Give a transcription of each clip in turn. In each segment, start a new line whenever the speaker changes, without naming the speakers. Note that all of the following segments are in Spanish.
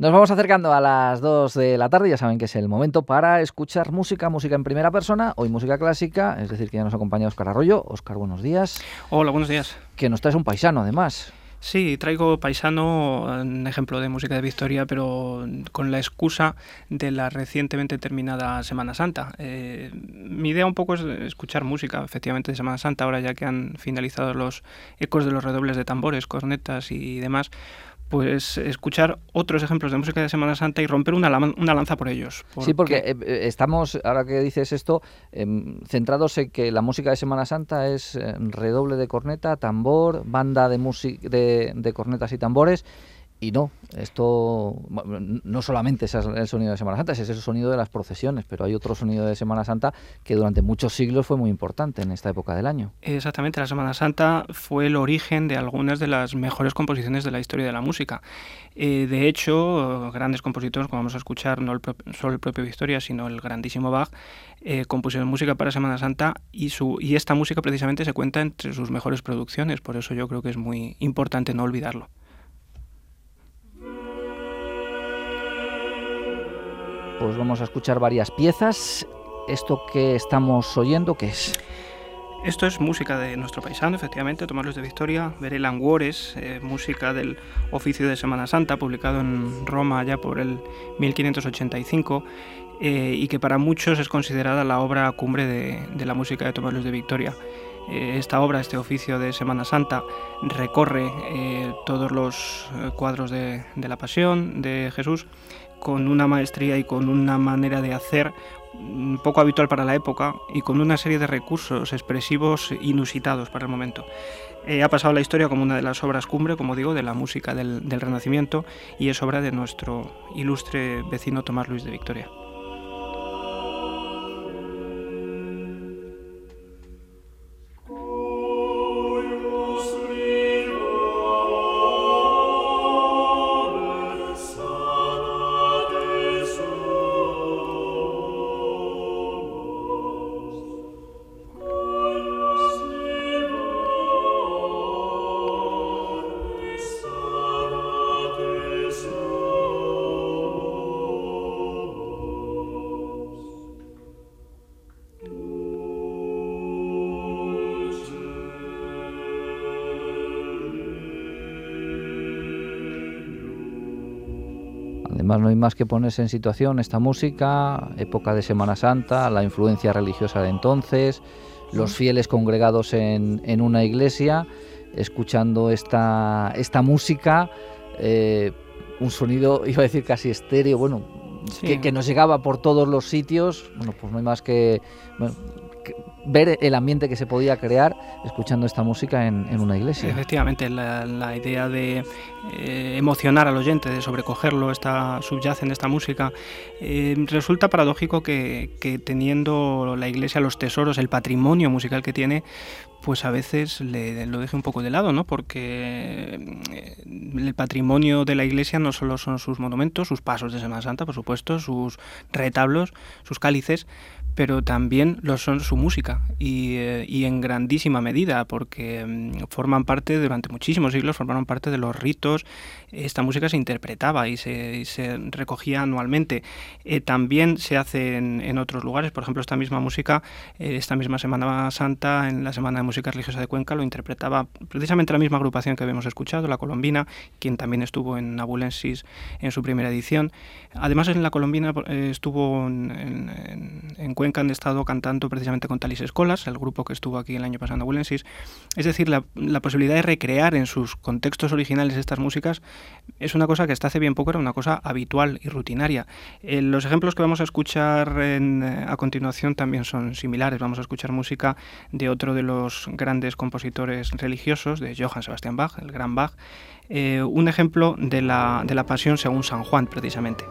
Nos vamos acercando a las 2 de la tarde, ya saben que es el momento para escuchar música, música en primera persona, hoy música clásica, es decir, que ya nos acompaña Óscar Arroyo. Óscar, buenos días.
Hola, buenos días.
Que nos traes un paisano, además.
Sí, traigo paisano, un ejemplo de música de Victoria, pero con la excusa de la recientemente terminada Semana Santa. Eh, mi idea un poco es escuchar música, efectivamente, de Semana Santa, ahora ya que han finalizado los ecos de los redobles de tambores, cornetas y demás pues escuchar otros ejemplos de música de Semana Santa y romper una, una lanza por ellos.
Sí, porque eh, eh, estamos, ahora que dices esto, em, centrados en que la música de Semana Santa es eh, redoble de corneta, tambor, banda de, de, de cornetas y tambores y no, esto no solamente es el sonido de Semana Santa, es ese sonido de las procesiones, pero hay otro sonido de Semana Santa que durante muchos siglos fue muy importante en esta época del año.
Exactamente, la Semana Santa fue el origen de algunas de las mejores composiciones de la historia de la música. Eh, de hecho, grandes compositores, como vamos a escuchar, no solo el propio Victoria, sino el grandísimo Bach, eh, compusieron música para Semana Santa y, su, y esta música precisamente se cuenta entre sus mejores producciones, por eso yo creo que es muy importante no olvidarlo.
Pues vamos a escuchar varias piezas. ¿Esto que estamos oyendo qué es?
Esto es música de nuestro paisano, efectivamente, Tomás Luis de Victoria, Veré Languores, eh, música del oficio de Semana Santa, publicado en Roma ya por el 1585, eh, y que para muchos es considerada la obra cumbre de, la música de Tomás Luis de Victoria. Eh, esta obra, este oficio de Semana Santa, recorre todos los cuadros de la Pasión de Jesús con una maestría y con una manera de hacer poco habitual para la época y con una serie de recursos expresivos inusitados para el momento. Eh, ha pasado la historia como una de las obras cumbre, como digo, de la música del, del Renacimiento y es obra de nuestro ilustre vecino Tomás Luis de Victoria.
Además no hay más que ponerse en situación esta música, época de Semana Santa, la influencia religiosa de entonces, los fieles congregados en, una iglesia, escuchando esta, esta música, eh, un sonido, iba a decir casi estéreo, bueno, que, nos llegaba por todos los sitios, bueno, pues no hay más que ver el ambiente que se podía crear escuchando esta música en, una iglesia.
Efectivamente, la, idea de eh, emocionar al oyente, de sobrecogerlo, está, subyace en esta música. Eh, resulta paradójico que, teniendo la iglesia los tesoros, el patrimonio musical que tiene, pues a veces le, lo deje un poco de lado, ¿no? Porque eh, el patrimonio de la iglesia no solo son sus monumentos, sus pasos de Semana Santa, por supuesto, sus retablos, sus cálices, pero también lo son su música y, eh, y en grandísima medida, porque mm, forman parte, durante muchísimos siglos, formaron parte de los ritos. Esta música se interpretaba y se, se recogía anualmente. Eh, también se hace en, otros lugares, por ejemplo, esta misma música, esta misma Semana Santa, en la Semana Música Religiosa de Cuenca, lo interpretaba precisamente la misma agrupación que habíamos escuchado, la Colombina, quien también estuvo en Abulensis en su primera edición. Además, en la Colombina estuvo en, en, en Cuenca han estado cantando precisamente con Talis Escolas, el grupo que estuvo aquí el año pasado en Willensis. Es decir, la, posibilidad de recrear en sus contextos originales estas músicas es una cosa que hasta hace bien poco era una cosa habitual y rutinaria. Eh, los ejemplos que vamos a escuchar eh, a continuación también son similares. Vamos a escuchar música de otro de los grandes compositores religiosos, de Johann Sebastian Bach, el gran Bach. Eh, un ejemplo de la, de la pasión según San Juan, precisamente.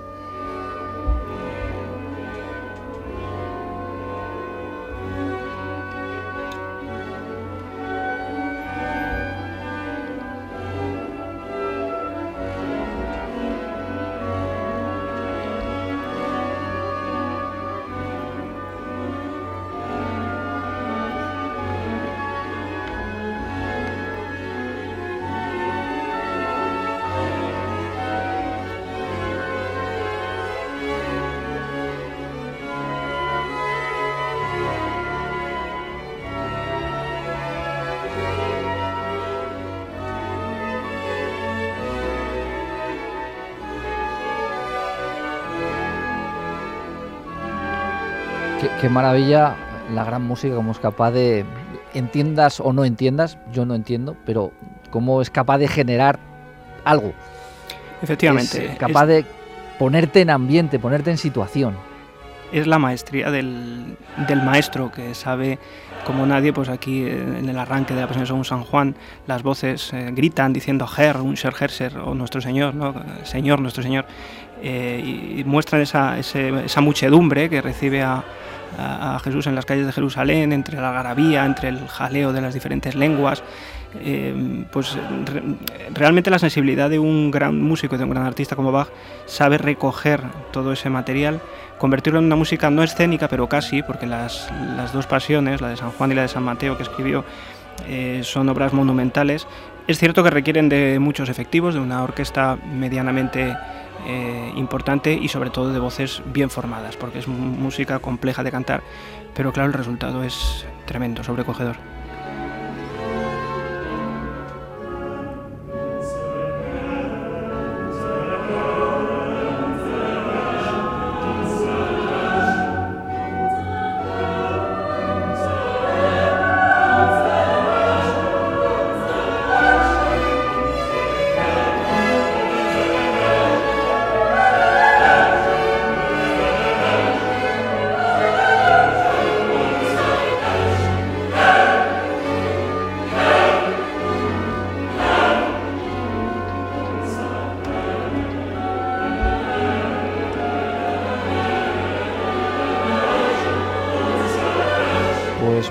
Qué, maravilla la gran música, como es capaz de, entiendas o no entiendas, yo no entiendo, pero cómo es capaz de generar algo.
Efectivamente.
Es capaz de ponerte en ambiente, ponerte en situación.
Es la maestría del, del maestro que sabe como nadie, pues aquí en el arranque de la Pasión de San Juan, las voces eh, gritan diciendo Herr, Unser, Herser, o nuestro Señor, ¿no? Señor, nuestro Señor, eh, y, muestran esa, esa muchedumbre que recibe a, a, Jesús en las calles de Jerusalén, entre la garabía, entre el jaleo de las diferentes lenguas. Eh, pues realmente la sensibilidad de un gran músico y de un gran artista como Bach sabe recoger todo ese material, convertirlo en una música no escénica, pero casi, porque las, las dos pasiones, la de San Juan y la de San Mateo que escribió, eh, son obras monumentales. Es cierto que requieren de muchos efectivos, de una orquesta medianamente eh, importante y sobre todo de voces bien formadas, porque es música compleja de cantar, pero claro, el resultado es tremendo, sobrecogedor.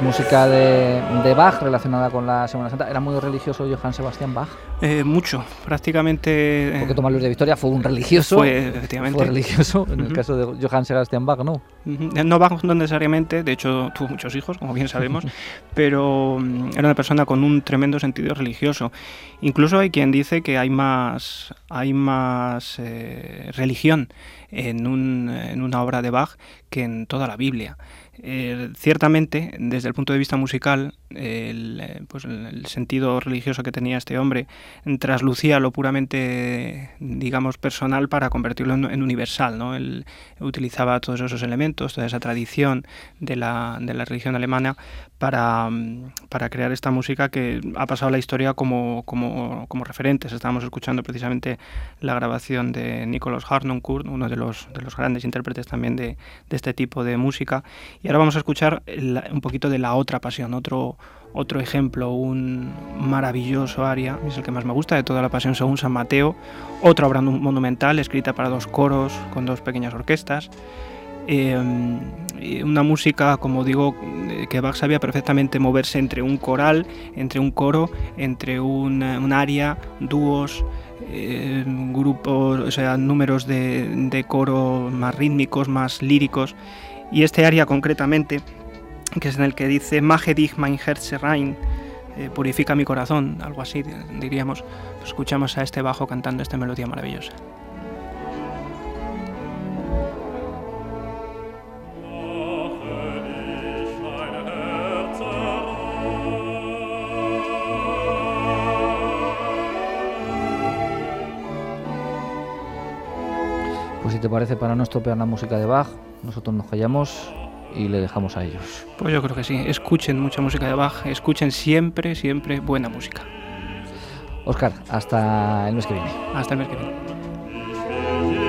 Música de, de, Bach relacionada con la Semana Santa. ¿Era muy religioso Johann Sebastian Bach?
Eh, mucho, prácticamente.
Porque Tomás Luis de Victoria fue un religioso.
Fue, efectivamente.
Fue religioso, en el caso de Johann Sebastian Bach, ¿no?
No Bach no necesariamente, de hecho tuvo muchos hijos, como bien sabemos, pero mm, era una persona con un tremendo sentido religioso. Incluso hay quien dice que hay más, hay más eh, religión en, un, en una obra de Bach que en toda la Biblia. Eh, ciertamente, desde el punto de vista musical, el, eh, pues el, sentido religioso que tenía este hombre traslucía lo puramente, digamos, personal para convertirlo en, universal. ¿no? Él utilizaba todos esos elementos, toda esa tradición de la, de la religión alemana para, para, crear esta música que ha pasado a la historia como, como, como, referentes. Estábamos escuchando precisamente la grabación de Nicolas Harnoncourt, uno de los, de los grandes intérpretes también de, de este tipo de música. Y ahora vamos a escuchar un poquito de la otra pasión, otro, otro ejemplo, un maravilloso aria, es el que más me gusta de toda la pasión según San Mateo, otra obra monumental escrita para dos coros con dos pequeñas orquestas. Em, una música, como digo, que Bach sabía perfectamente moverse entre un coral, entre un coro, entre un, un aria, dúos, eh, grupos, o sea, números de, de coro más rítmicos, más líricos. Y este aria concretamente que es en el que dice Mage dich mein Herz rein, eh, purifica mi corazón, algo así diríamos. Escuchamos a este bajo cantando esta melodía maravillosa.
Te parece, para no estropear la música de Bach, nosotros nos callamos y le dejamos a ellos.
Pues yo creo que sí, escuchen mucha música de Bach, escuchen siempre, siempre buena música.
Oscar, hasta el mes que viene.
Hasta el mes que viene.